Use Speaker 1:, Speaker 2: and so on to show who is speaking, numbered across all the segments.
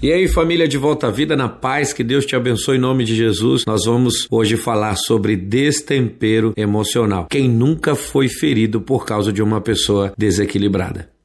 Speaker 1: E aí, família de Volta à Vida, na paz, que Deus te abençoe em nome de Jesus. Nós vamos hoje falar sobre destempero emocional. Quem nunca foi ferido por causa de uma pessoa desequilibrada?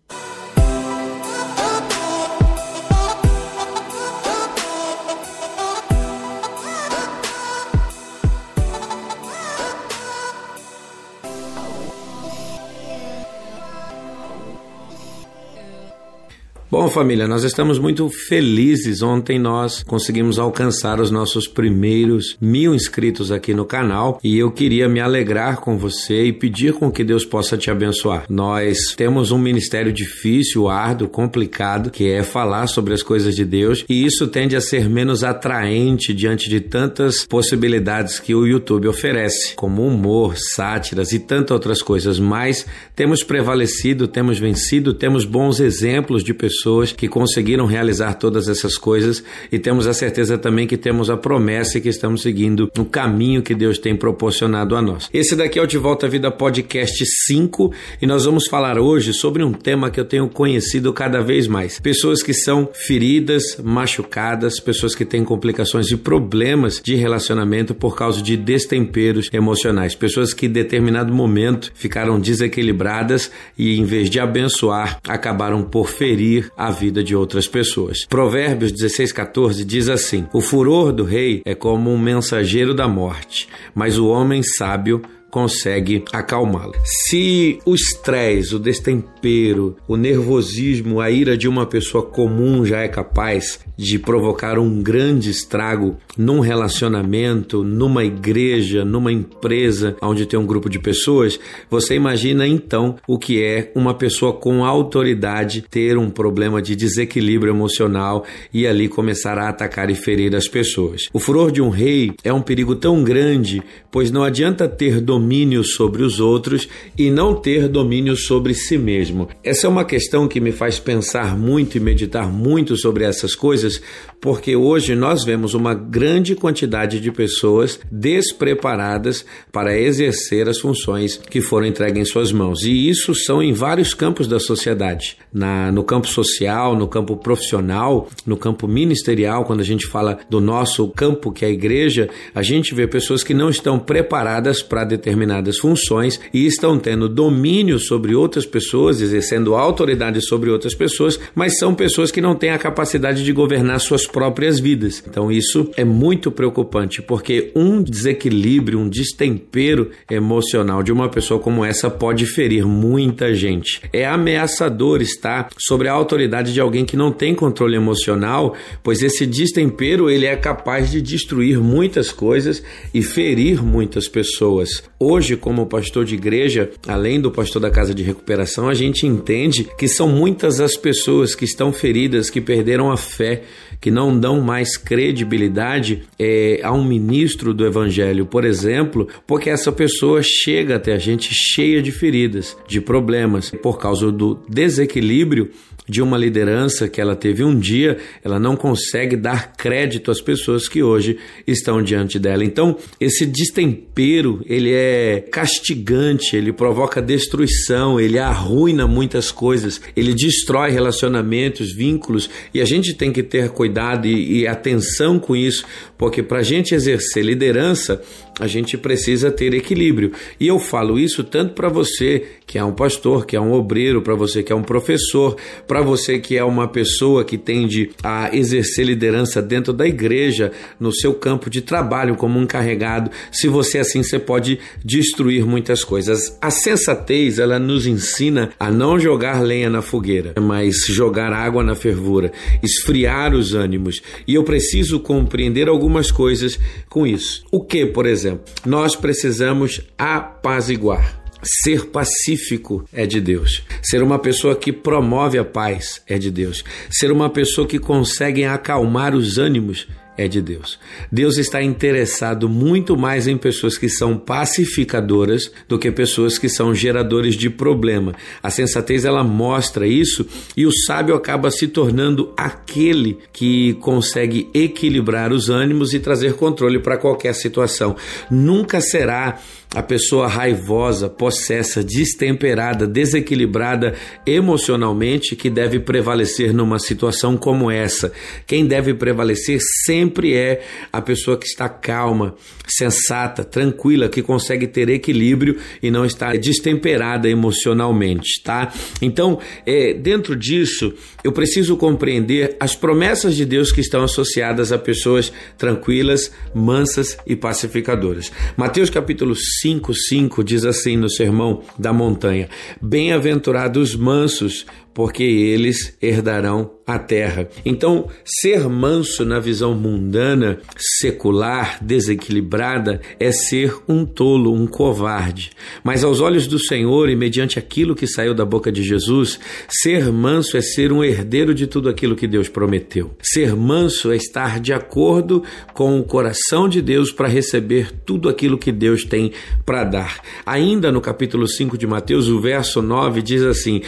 Speaker 1: Bom, família, nós estamos muito felizes. Ontem nós conseguimos alcançar os nossos primeiros mil inscritos aqui no canal e eu queria me alegrar com você e pedir com que Deus possa te abençoar. Nós temos um ministério difícil, árduo, complicado, que é falar sobre as coisas de Deus e isso tende a ser menos atraente diante de tantas possibilidades que o YouTube oferece, como humor, sátiras e tantas outras coisas. Mas temos prevalecido, temos vencido, temos bons exemplos de pessoas pessoas que conseguiram realizar todas essas coisas e temos a certeza também que temos a promessa e que estamos seguindo o caminho que Deus tem proporcionado a nós. Esse daqui é o De Volta à Vida Podcast 5 e nós vamos falar hoje sobre um tema que eu tenho conhecido cada vez mais. Pessoas que são feridas, machucadas, pessoas que têm complicações e problemas de relacionamento por causa de destemperos emocionais, pessoas que em determinado momento ficaram desequilibradas e em vez de abençoar, acabaram por ferir a vida de outras pessoas. Provérbios 16:14 diz assim: O furor do rei é como um mensageiro da morte, mas o homem sábio consegue acalmá-la. Se o estresse, o destempero, o nervosismo, a ira de uma pessoa comum já é capaz de provocar um grande estrago num relacionamento, numa igreja, numa empresa onde tem um grupo de pessoas, você imagina então o que é uma pessoa com autoridade ter um problema de desequilíbrio emocional e ali começar a atacar e ferir as pessoas. O furor de um rei é um perigo tão grande, pois não adianta ter domínio domínio sobre os outros e não ter domínio sobre si mesmo. Essa é uma questão que me faz pensar muito e meditar muito sobre essas coisas, porque hoje nós vemos uma grande quantidade de pessoas despreparadas para exercer as funções que foram entregues em suas mãos. E isso são em vários campos da sociedade. Na, no campo social, no campo profissional, no campo ministerial, quando a gente fala do nosso campo, que é a igreja, a gente vê pessoas que não estão preparadas para determinadas determinadas funções e estão tendo domínio sobre outras pessoas, exercendo autoridade sobre outras pessoas, mas são pessoas que não têm a capacidade de governar suas próprias vidas. Então isso é muito preocupante, porque um desequilíbrio, um destempero emocional de uma pessoa como essa pode ferir muita gente. É ameaçador estar sobre a autoridade de alguém que não tem controle emocional, pois esse destempero ele é capaz de destruir muitas coisas e ferir muitas pessoas. Hoje, como pastor de igreja, além do pastor da casa de recuperação, a gente entende que são muitas as pessoas que estão feridas, que perderam a fé, que não dão mais credibilidade é, a um ministro do evangelho, por exemplo, porque essa pessoa chega até a gente cheia de feridas, de problemas, por causa do desequilíbrio de uma liderança que ela teve um dia, ela não consegue dar crédito às pessoas que hoje estão diante dela. Então, esse destempero, ele é castigante, ele provoca destruição, ele arruina muitas coisas, ele destrói relacionamentos, vínculos, e a gente tem que ter cuidado e, e atenção com isso, porque para a gente exercer liderança, a gente precisa ter equilíbrio. E eu falo isso tanto para você que é um pastor, que é um obreiro, para você que é um professor, para você que é uma pessoa que tende a exercer liderança dentro da igreja, no seu campo de trabalho como um carregado. Se você assim, você pode destruir muitas coisas. A sensatez, ela nos ensina a não jogar lenha na fogueira, mas jogar água na fervura, esfriar os ânimos. E eu preciso compreender algumas coisas com isso. O que, por exemplo, nós precisamos apaziguar. Ser pacífico é de Deus. Ser uma pessoa que promove a paz é de Deus. Ser uma pessoa que consegue acalmar os ânimos é de Deus. Deus está interessado muito mais em pessoas que são pacificadoras do que pessoas que são geradores de problema. A sensatez ela mostra isso e o sábio acaba se tornando aquele que consegue equilibrar os ânimos e trazer controle para qualquer situação. Nunca será a pessoa raivosa, possessa, destemperada, desequilibrada emocionalmente que deve prevalecer numa situação como essa. Quem deve prevalecer sempre é a pessoa que está calma, sensata, tranquila, que consegue ter equilíbrio e não está destemperada emocionalmente, tá? Então, é, dentro disso, eu preciso compreender as promessas de Deus que estão associadas a pessoas tranquilas, mansas e pacificadoras. Mateus capítulo 5, 5 diz assim no Sermão da Montanha: Bem-aventurados mansos, porque eles herdarão a terra. Então, ser manso na visão mundana, secular, desequilibrada, é ser um tolo, um covarde. Mas aos olhos do Senhor e mediante aquilo que saiu da boca de Jesus, ser manso é ser um herdeiro de tudo aquilo que Deus prometeu. Ser manso é estar de acordo com o coração de Deus para receber tudo aquilo que Deus tem para dar. Ainda no capítulo 5 de Mateus, o verso 9 diz assim: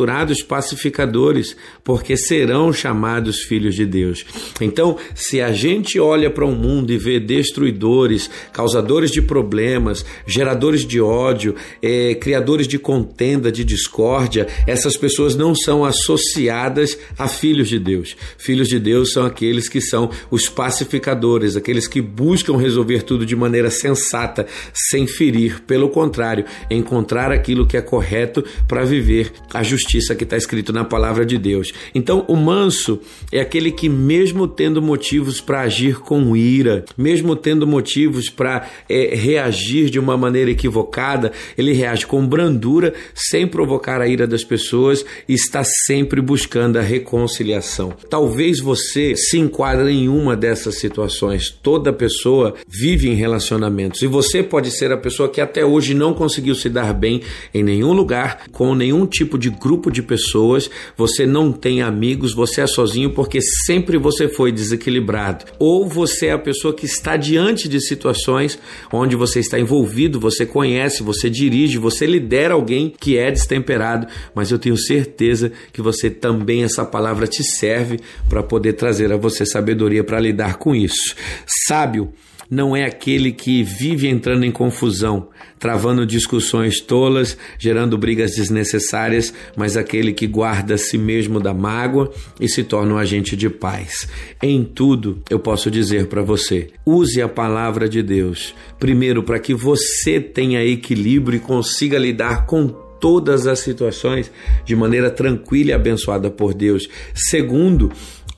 Speaker 1: Bem-aventurados pacificadores, porque serão chamados filhos de Deus. Então, se a gente olha para o um mundo e vê destruidores, causadores de problemas, geradores de ódio, é, criadores de contenda, de discórdia, essas pessoas não são associadas a filhos de Deus. Filhos de Deus são aqueles que são os pacificadores, aqueles que buscam resolver tudo de maneira sensata, sem ferir. Pelo contrário, encontrar aquilo que é correto para viver a justiça que está escrito na palavra de Deus. Então, o manso é aquele que, mesmo tendo motivos para agir com ira, mesmo tendo motivos para é, reagir de uma maneira equivocada, ele reage com brandura, sem provocar a ira das pessoas e está sempre buscando a reconciliação. Talvez você se enquadre em uma dessas situações. Toda pessoa vive em relacionamentos e você pode ser a pessoa que até hoje não conseguiu se dar bem em nenhum lugar, com nenhum tipo de grupo de pessoas. Você não tem amigos, você é sozinho porque sempre você foi desequilibrado. Ou você é a pessoa que está diante de situações onde você está envolvido, você conhece, você dirige, você lidera alguém que é destemperado, mas eu tenho certeza que você também, essa palavra te serve para poder trazer a você sabedoria para lidar com isso. Sábio não é aquele que vive entrando em confusão, travando discussões tolas, gerando brigas desnecessárias, mas aquele que guarda a si mesmo da mágoa e se torna um agente de paz. Em tudo, eu posso dizer para você: use a palavra de Deus, primeiro, para que você tenha equilíbrio e consiga lidar com todas as situações de maneira tranquila e abençoada por Deus. Segundo,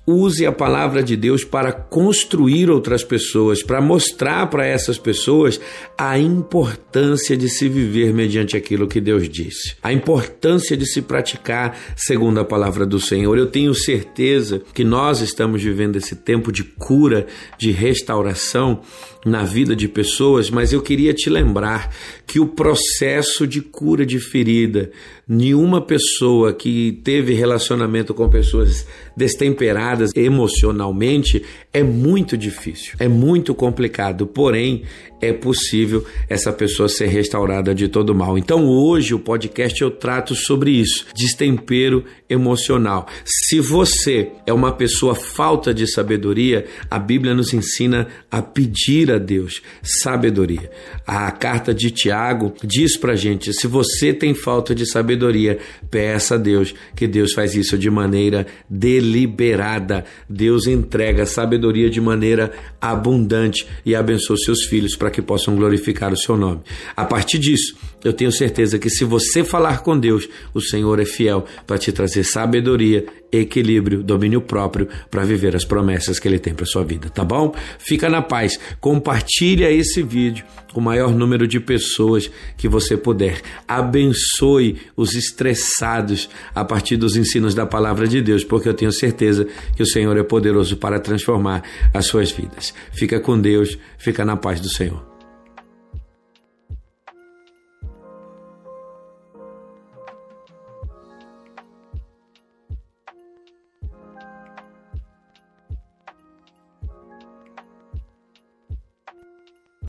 Speaker 1: Use a palavra de Deus para construir outras pessoas, para mostrar para essas pessoas a importância de se viver mediante aquilo que Deus disse, a importância de se praticar segundo a palavra do Senhor. Eu tenho certeza que nós estamos vivendo esse tempo de cura, de restauração na vida de pessoas, mas eu queria te lembrar que o processo de cura de ferida, nenhuma pessoa que teve relacionamento com pessoas destemperadas emocionalmente é muito difícil, é muito complicado, porém é possível essa pessoa ser restaurada de todo mal. Então hoje o podcast eu trato sobre isso, destempero emocional. Se você é uma pessoa falta de sabedoria, a Bíblia nos ensina a pedir a Deus sabedoria. A carta de Tiago diz pra gente: se você tem falta de sabedoria, peça a Deus, que Deus faz isso de maneira deliberada. Deus entrega sabedoria de maneira abundante e abençoa seus filhos para que possam glorificar o seu nome. A partir disso, eu tenho certeza que se você falar com Deus, o Senhor é fiel para te trazer sabedoria, equilíbrio, domínio próprio para viver as promessas que ele tem para sua vida, tá bom? Fica na paz. Compartilha esse vídeo com o maior número de pessoas que você puder. Abençoe os estressados a partir dos ensinos da palavra de Deus, porque eu tenho certeza que o Senhor é poderoso para transformar as suas vidas. Fica com Deus, fica na paz do Senhor.